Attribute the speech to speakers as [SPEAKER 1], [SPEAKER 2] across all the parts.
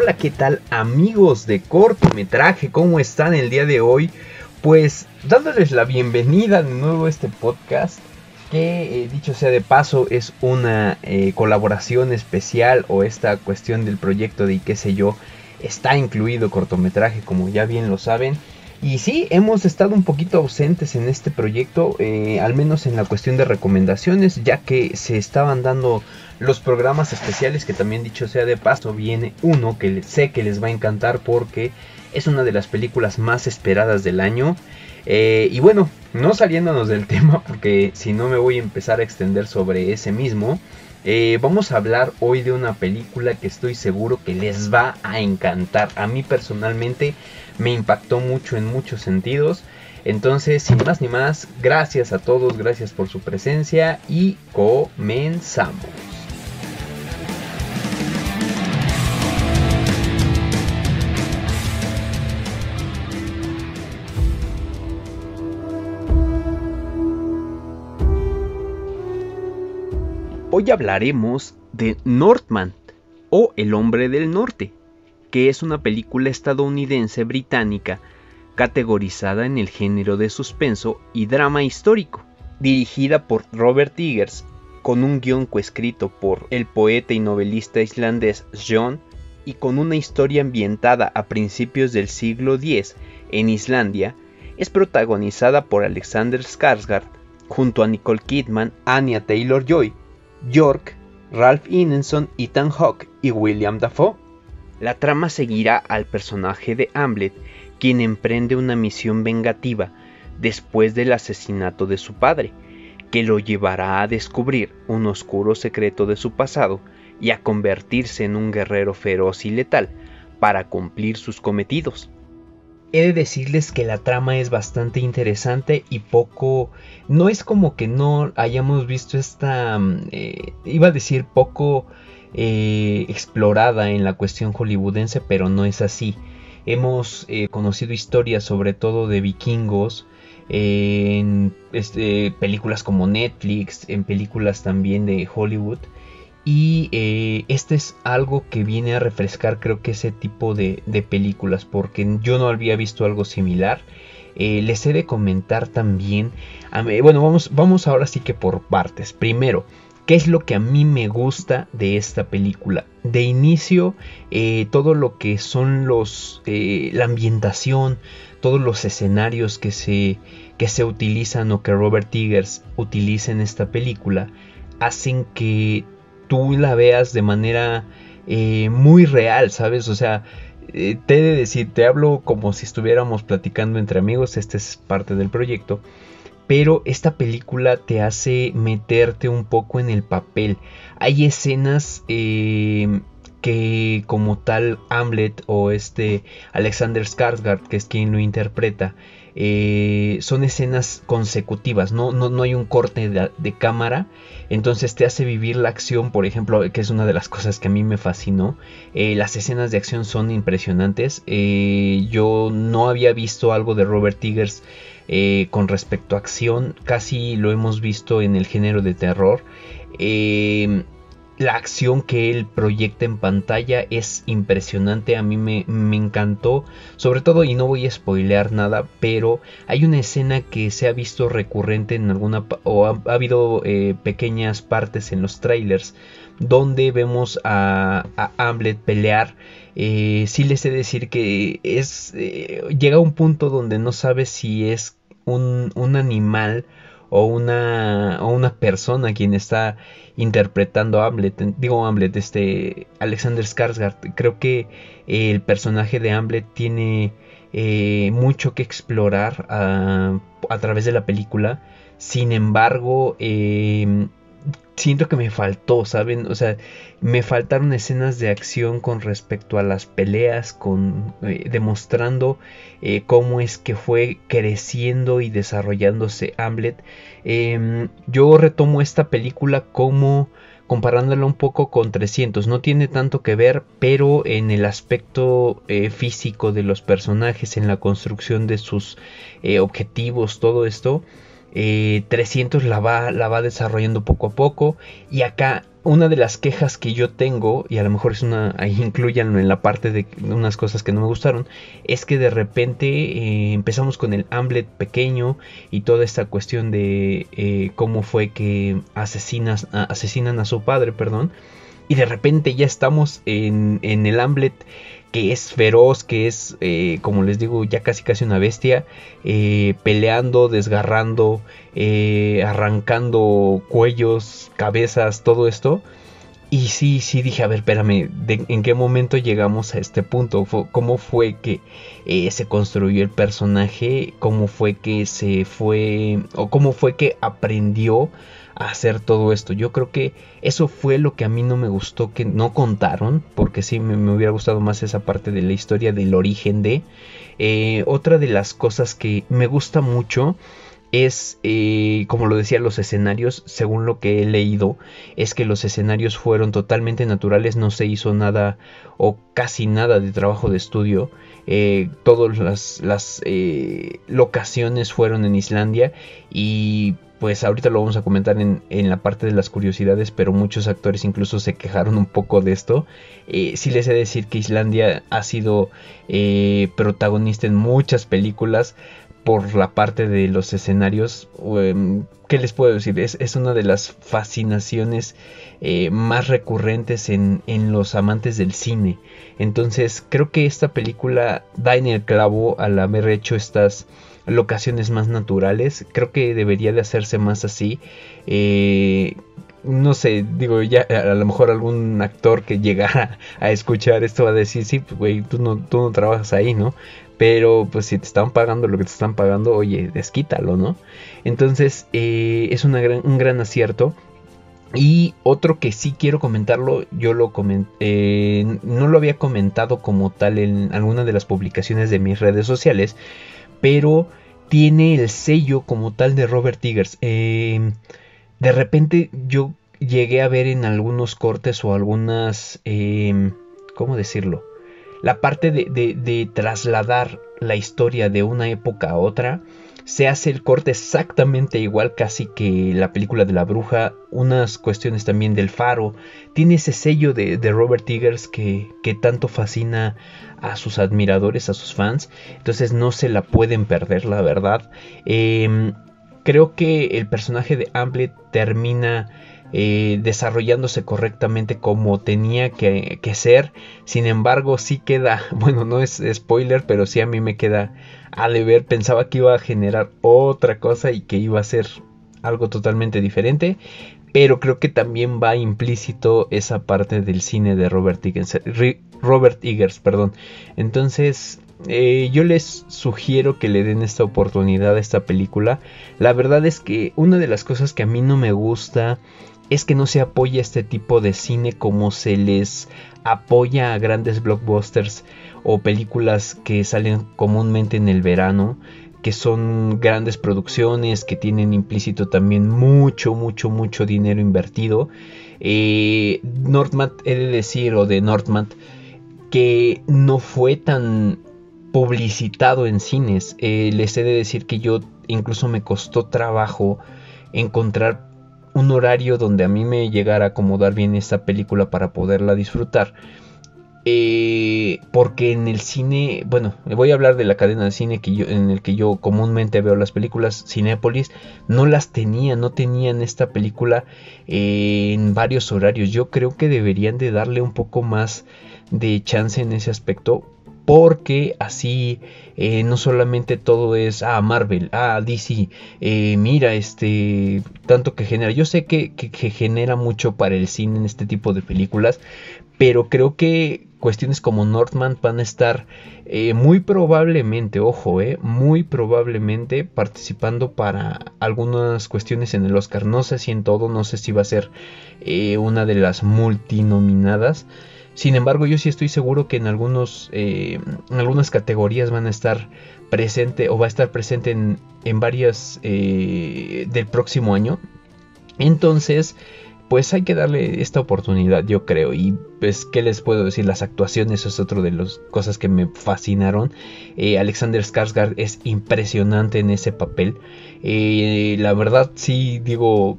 [SPEAKER 1] Hola, ¿qué tal amigos de cortometraje? ¿Cómo están el día de hoy? Pues dándoles la bienvenida de nuevo a este podcast que eh, dicho sea de paso es una eh, colaboración especial o esta cuestión del proyecto de qué sé yo está incluido cortometraje como ya bien lo saben y sí, hemos estado un poquito ausentes en este proyecto, eh, al menos en la cuestión de recomendaciones, ya que se estaban dando los programas especiales, que también dicho sea de paso, viene uno que sé que les va a encantar porque es una de las películas más esperadas del año. Eh, y bueno, no saliéndonos del tema, porque si no me voy a empezar a extender sobre ese mismo. Eh, vamos a hablar hoy de una película que estoy seguro que les va a encantar. A mí personalmente me impactó mucho en muchos sentidos. Entonces, sin más ni más, gracias a todos, gracias por su presencia y comenzamos. Hoy hablaremos de Northman o El hombre del norte, que es una película estadounidense británica categorizada en el género de suspenso y drama histórico, dirigida por Robert Eggers, con un guion coescrito por el poeta y novelista islandés John y con una historia ambientada a principios del siglo X en Islandia, es protagonizada por Alexander Skarsgård junto a Nicole Kidman, Anya Taylor-Joy, York, Ralph Ineson, Ethan Hawke y William Dafoe. La trama seguirá al personaje de Hamlet, quien emprende una misión vengativa después del asesinato de su padre, que lo llevará a descubrir un oscuro secreto de su pasado y a convertirse en un guerrero feroz y letal para cumplir sus cometidos. He de decirles que la trama es bastante interesante y poco... No es como que no hayamos visto esta... Mm, eh, iba a decir poco eh, explorada en la cuestión hollywoodense, pero no es así. Hemos eh, conocido historias sobre todo de vikingos en este, películas como Netflix, en películas también de Hollywood y eh, este es algo que viene a refrescar creo que ese tipo de, películas porque yo no había visto algo similar. Les he de comentar también, bueno, vamos, vamos ahora sí que por partes. Primero, ¿qué es lo que a mí me gusta de esta película? De inicio, eh, todo lo que son los, la ambientación, todos los escenarios que se, que se utilizan o que Robert Eggers utiliza en esta película, hacen que tú la veas de manera eh, muy real, ¿sabes? O sea, eh, te he de decir, te hablo como si estuviéramos platicando entre amigos, este es parte del proyecto, pero esta película te hace meterte un poco en el papel. Hay escenas eh, que como tal Hamlet o este Alexander Skarsgård, que es quien lo interpreta, eh, son escenas consecutivas, no, no, no hay un corte de, cámara, entonces te hace vivir la acción, por ejemplo, que es una de las cosas que a mí me fascinó, eh, las escenas de acción son impresionantes, yo no había visto algo de Robert Eggers con respecto a acción, casi lo hemos visto en el género de terror, la acción que él proyecta en pantalla es impresionante, a mí me, encantó, sobre todo y no voy a spoilear nada, pero hay una escena que se ha visto recurrente en alguna o ha, habido eh, pequeñas partes en los trailers donde vemos a, a Hamlet pelear. Eh, sí les he de decir que es eh, llega un punto donde no sabes si es un, animal o una, o una persona quien está interpretando a Hamlet, digo Hamlet, este Alexander Skarsgård, creo que el personaje de Hamlet tiene eh, mucho que explorar a, a, través de la película, sin embargo, eh, siento que me faltó, ¿saben? O sea, me faltaron escenas de acción con respecto a las peleas, con eh, demostrando eh, cómo es que fue creciendo y desarrollándose Hamlet. Em, yo retomo esta película como comparándola un poco con 300. No tiene tanto que ver, pero en el aspecto eh, físico de los personajes, en la construcción de sus objetivos, todo esto 300 la va, la va desarrollando poco a poco. Y acá una de las quejas que yo tengo, y a lo mejor es una, ahí incluyanlo en la parte de unas cosas que no me gustaron, es que de repente eh, empezamos con el Hamlet pequeño y toda esta cuestión de eh, cómo fue que asesinas, asesinan a su padre, perdón, y de repente ya estamos en, en el Hamlet que es feroz, que es, eh, como les digo, ya casi casi una bestia, eh, peleando, desgarrando, eh, arrancando cuellos, cabezas, todo esto. Y sí, sí dije, a ver, espérame, ¿en qué momento llegamos a este punto? ¿Cómo fue que se construyó el personaje? ¿Cómo fue que se fue, o cómo fue que aprendió hacer todo esto. Yo creo que eso fue lo que a mí no me gustó que no contaron, porque sí me, hubiera gustado más esa parte de la historia del origen de. Eh, otra de las cosas que me gusta mucho es, eh, como lo decía, los escenarios, según lo que he leído, es que los escenarios fueron totalmente naturales, no se hizo nada o casi nada de trabajo de estudio. Eh, todas las, las locaciones fueron en Islandia y pues ahorita lo vamos a comentar en, la parte de las curiosidades, pero muchos actores incluso se quejaron un poco de esto. Eh, sí les he de decir que Islandia ha sido eh, protagonista en muchas películas por la parte de los escenarios. Em, ¿Qué les puedo decir? Es, una de las fascinaciones eh, más recurrentes en, en los amantes del cine. Entonces creo que esta película da en el clavo al haber hecho estas locaciones más naturales. Creo que debería de hacerse más así. Eh, no sé, digo, ya a lo mejor algún actor que llegara a escuchar esto va a decir, sí, pues güey, tú no, tú no trabajas ahí, ¿no? Pero pues si te están pagando lo que te están pagando, oye, desquítalo, ¿no? Entonces eh, es gran, un gran acierto. Y otro que sí quiero comentarlo, yo lo comenté, eh, no lo había comentado como tal en alguna de las publicaciones de mis redes sociales, pero tiene el sello como tal de Robert Eggers. Em, de repente yo llegué a ver en algunos cortes o algunas... Em, ¿Cómo decirlo? La parte de, trasladar la historia de una época a otra se hace el corte exactamente igual casi que la película de la bruja, unas cuestiones también del faro, tiene ese sello de, Robert Eggers que, que, tanto fascina a sus admiradores, a sus fans. Entonces no se la pueden perder, la verdad. Em, creo que el personaje de Hamlet termina eh, desarrollándose correctamente como tenía que, ser. Sin embargo, sí queda, bueno, no es spoiler, pero sí a mí me queda a deber. Pensaba que iba a generar otra cosa y que iba a ser algo totalmente diferente. Pero creo que también va implícito esa parte del cine de Robert Eggers. Robert Eggers, perdón. Entonces, eh, yo les sugiero que le den esta oportunidad a esta película. La verdad es que una de las cosas que a mí no me gusta es que no se apoya este tipo de cine como se les apoya a grandes blockbusters o películas que salen comúnmente en el verano que son grandes producciones, que tienen implícito también mucho, mucho, mucho dinero invertido. Eh, he de decir, o de Nordmat, que no fue tan publicitado en cines. Eh, les he de decir que yo incluso me costó trabajo encontrar un horario donde a mí me llegara a acomodar bien esta película para poderla disfrutar. Eh, porque en el cine, bueno, voy a hablar de la cadena de cine que yo, en el que yo comúnmente veo las películas, Cinépolis, no las tenía, no tenían esta película eh, en varios horarios. Yo creo que deberían de darle un poco más de chance en ese aspecto porque así eh, no solamente todo es a ah, Marvel, ah, DC, mira este tanto que genera, yo sé que, que, genera mucho para el cine en este tipo de películas, pero creo que cuestiones como Northman van a estar eh, muy probablemente, ojo, eh, muy probablemente participando para algunas cuestiones en el Oscar. No sé si en todo, no sé si va a ser eh, una de las multinominadas. Sin embargo, yo sí estoy seguro que en, algunos, en algunas categorías van a estar presente o va a estar presente en, en varias del próximo año. Entonces, pues hay que darle esta oportunidad, yo creo. Y pues, ¿qué les puedo decir? Las actuaciones es otra de las cosas que me fascinaron. Eh, Alexander Skarsgård es impresionante en ese papel. Eh, la verdad, sí, digo,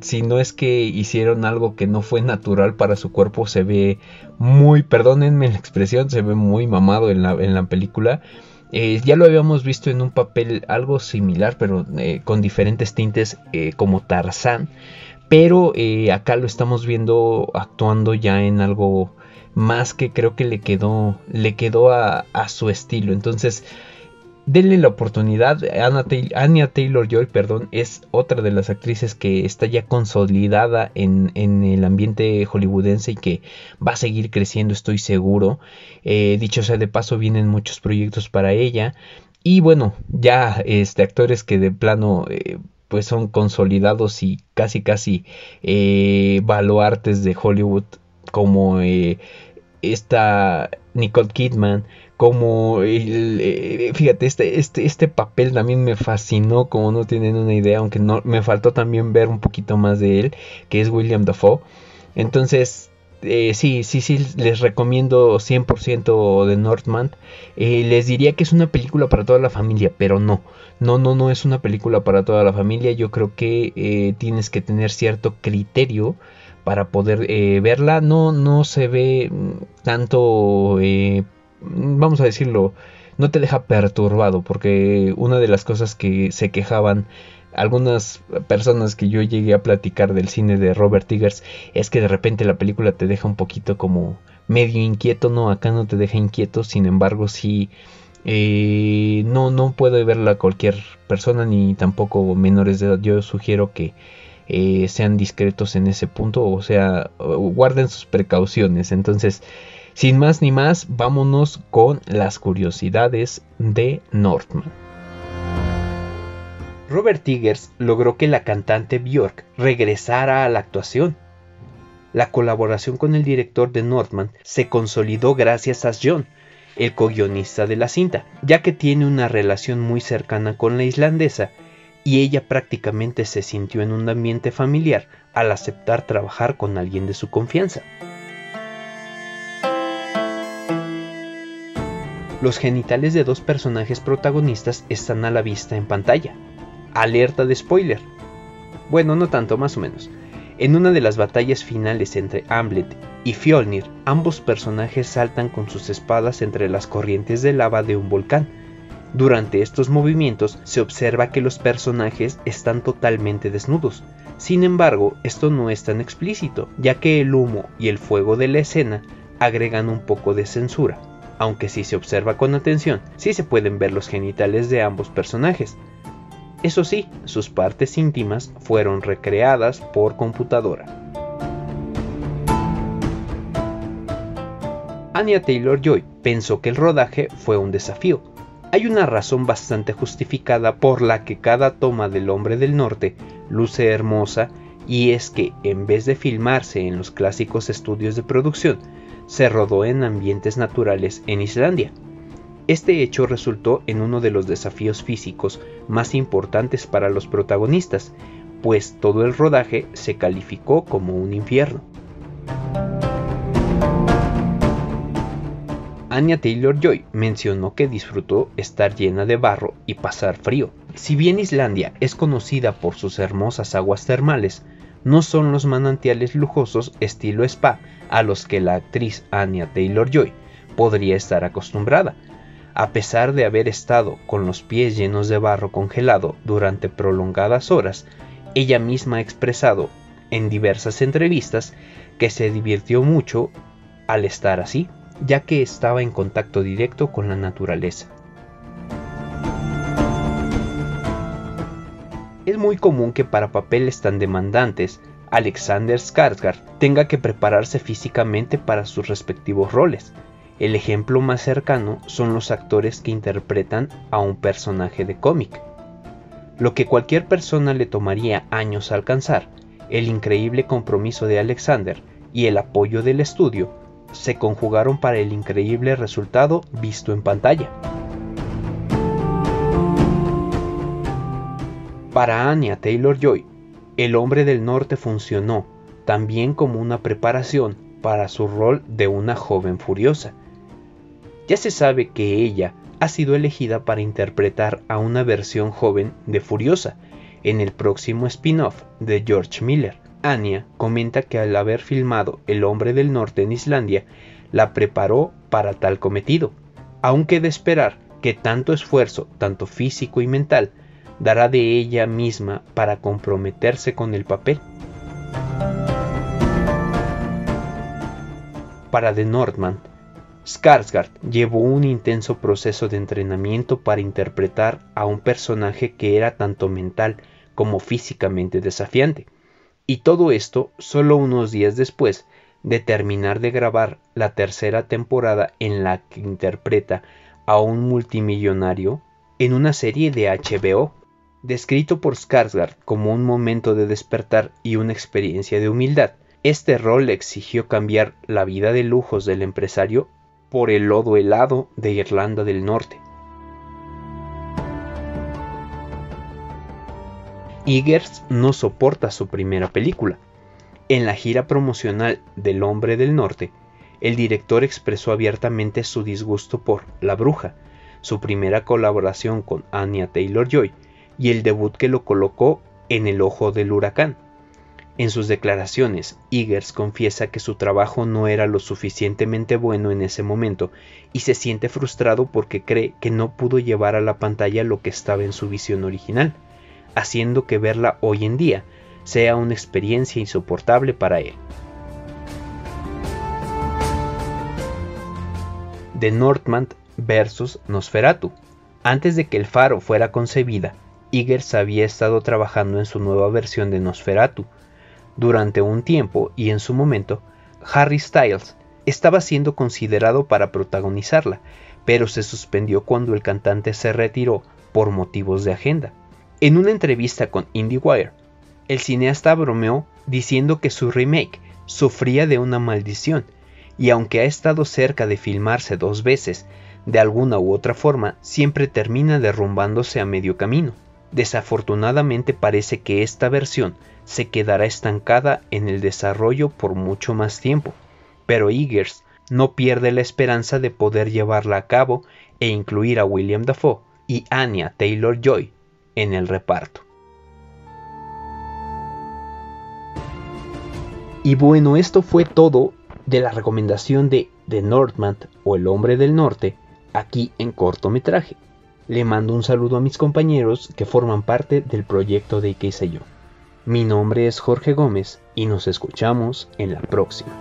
[SPEAKER 1] si no es que hicieron algo que no fue natural para su cuerpo, se ve muy, perdónenme la expresión, se ve muy mamado en la, en la película. Eh, ya lo habíamos visto en un papel algo similar, pero con diferentes tintes, como Tarzán. Pero eh, acá lo estamos viendo actuando ya en algo más que creo que le quedó, le quedó a, su estilo. Entonces, denle la oportunidad. Anya Taylor Joy, perdón, es otra de las actrices que está ya consolidada en, el ambiente hollywoodense y que va a seguir creciendo, estoy seguro. Eh, dicho sea de paso, vienen muchos proyectos para ella. Y bueno, ya este, actores que de plano eh, pues son consolidados y casi casi eh, baluartes de Hollywood como eh, esta Nicole Kidman como el, eh, fíjate este, este, este papel también me fascinó como no tienen una idea aunque no me faltó también ver un poquito más de él que es William Dafoe entonces eh, sí, sí, sí, les recomiendo 100% de Northman. Eh, les diría que es una película para toda la familia, pero no. No, no, no es una película para toda la familia. Yo creo que eh, tienes que tener cierto criterio para poder verla. No, no se ve mm, tanto, vamos a decirlo, no te deja perturbado, porque una de las cosas que se quejaban algunas personas que yo llegué a platicar del cine de Robert Eggers es que de repente la película te deja un poquito como medio inquieto, no, acá no te deja inquieto, sin embargo sí, eh, no, no puede verla cualquier persona ni tampoco menores de edad, yo sugiero que eh, sean discretos en ese punto, o sea, guarden sus precauciones, entonces... Sin más ni más, vámonos con las curiosidades de Northman. Robert Eggers logró que la cantante Björk regresara a la actuación. La colaboración con el director de Northman se consolidó gracias a John, el co-guionista de la cinta, ya que tiene una relación muy cercana con la islandesa y ella prácticamente se sintió en un ambiente familiar al aceptar trabajar con alguien de su confianza. Los genitales de dos personajes protagonistas están a la vista en pantalla, Alerta de spoiler. Bueno, no tanto, más o menos. En una de las batallas finales entre Hamlet y Fjolnir, ambos personajes saltan con sus espadas entre las corrientes de lava de un volcán. Durante estos movimientos se observa que los personajes están totalmente desnudos. Sin embargo, esto no es tan explícito, ya que el humo y el fuego de la escena agregan un poco de censura. Aunque si se observa con atención, sí se pueden ver los genitales de ambos personajes, eso sí, sus partes íntimas fueron recreadas por computadora. Anya Taylor Joy pensó que el rodaje fue un desafío. Hay una razón bastante justificada por la que cada toma del Hombre del Norte luce hermosa y es que en vez de filmarse en los clásicos estudios de producción, se rodó en ambientes naturales en Islandia. Este hecho resultó en uno de los desafíos físicos más importantes para los protagonistas, pues todo el rodaje se calificó como un infierno. Anya Taylor Joy mencionó que disfrutó estar llena de barro y pasar frío. Si bien Islandia es conocida por sus hermosas aguas termales, no son los manantiales lujosos estilo spa a los que la actriz Anya Taylor Joy podría estar acostumbrada, a pesar de haber estado con los pies llenos de barro congelado durante prolongadas horas, ella misma ha expresado en diversas entrevistas que se divirtió mucho al estar así, ya que estaba en contacto directo con la naturaleza. Es muy común que para papeles tan demandantes, Alexander Skarsgård tenga que prepararse físicamente para sus respectivos roles, el ejemplo más cercano son los actores que interpretan a un personaje de cómic. Lo que cualquier persona le tomaría años alcanzar, el increíble compromiso de Alexander y el apoyo del estudio se conjugaron para el increíble resultado visto en pantalla. Para Anya Taylor Joy, El hombre del norte funcionó también como una preparación para su rol de una joven furiosa. Ya se sabe que ella ha sido elegida para interpretar a una versión joven de Furiosa en el próximo spin-off de George Miller. Anya comenta que al haber filmado El hombre del norte en Islandia, la preparó para tal cometido, aunque de esperar que tanto esfuerzo, tanto físico y mental, dará de ella misma para comprometerse con el papel. Para The Northman, Skarsgård llevó un intenso proceso de entrenamiento para interpretar a un personaje que era tanto mental como físicamente desafiante. Y todo esto solo unos días después de terminar de grabar la tercera temporada en la que interpreta a un multimillonario en una serie de HBO, descrito por Skarsgård como un momento de despertar y una experiencia de humildad. Este rol le exigió cambiar la vida de lujos del empresario por el lodo helado de Irlanda del Norte. Eggers no soporta su primera película. En la gira promocional del Hombre del Norte, el director expresó abiertamente su disgusto por La Bruja, su primera colaboración con Anya Taylor Joy y el debut que lo colocó en el ojo del huracán. En sus declaraciones, Eggers confiesa que su trabajo no era lo suficientemente bueno en ese momento y se siente frustrado porque cree que no pudo llevar a la pantalla lo que estaba en su visión original, haciendo que verla hoy en día sea una experiencia insoportable para él. The Northman vs Nosferatu. Antes de que el faro fuera concebida, Eggers había estado trabajando en su nueva versión de Nosferatu, durante un tiempo y en su momento, Harry Styles estaba siendo considerado para protagonizarla, pero se suspendió cuando el cantante se retiró por motivos de agenda. En una entrevista con IndieWire, el cineasta bromeó diciendo que su remake sufría de una maldición, y aunque ha estado cerca de filmarse dos veces, de alguna u otra forma siempre termina derrumbándose a medio camino. Desafortunadamente parece que esta versión se quedará estancada en el desarrollo por mucho más tiempo, pero Eggers no pierde la esperanza de poder llevarla a cabo e incluir a William Dafoe y Anya Taylor Joy en el reparto. Y bueno, esto fue todo de la recomendación de The Northman o El Hombre del Norte aquí en cortometraje. Le mando un saludo a mis compañeros que forman parte del proyecto de qué sé yo. Mi nombre es Jorge Gómez y nos escuchamos en la próxima.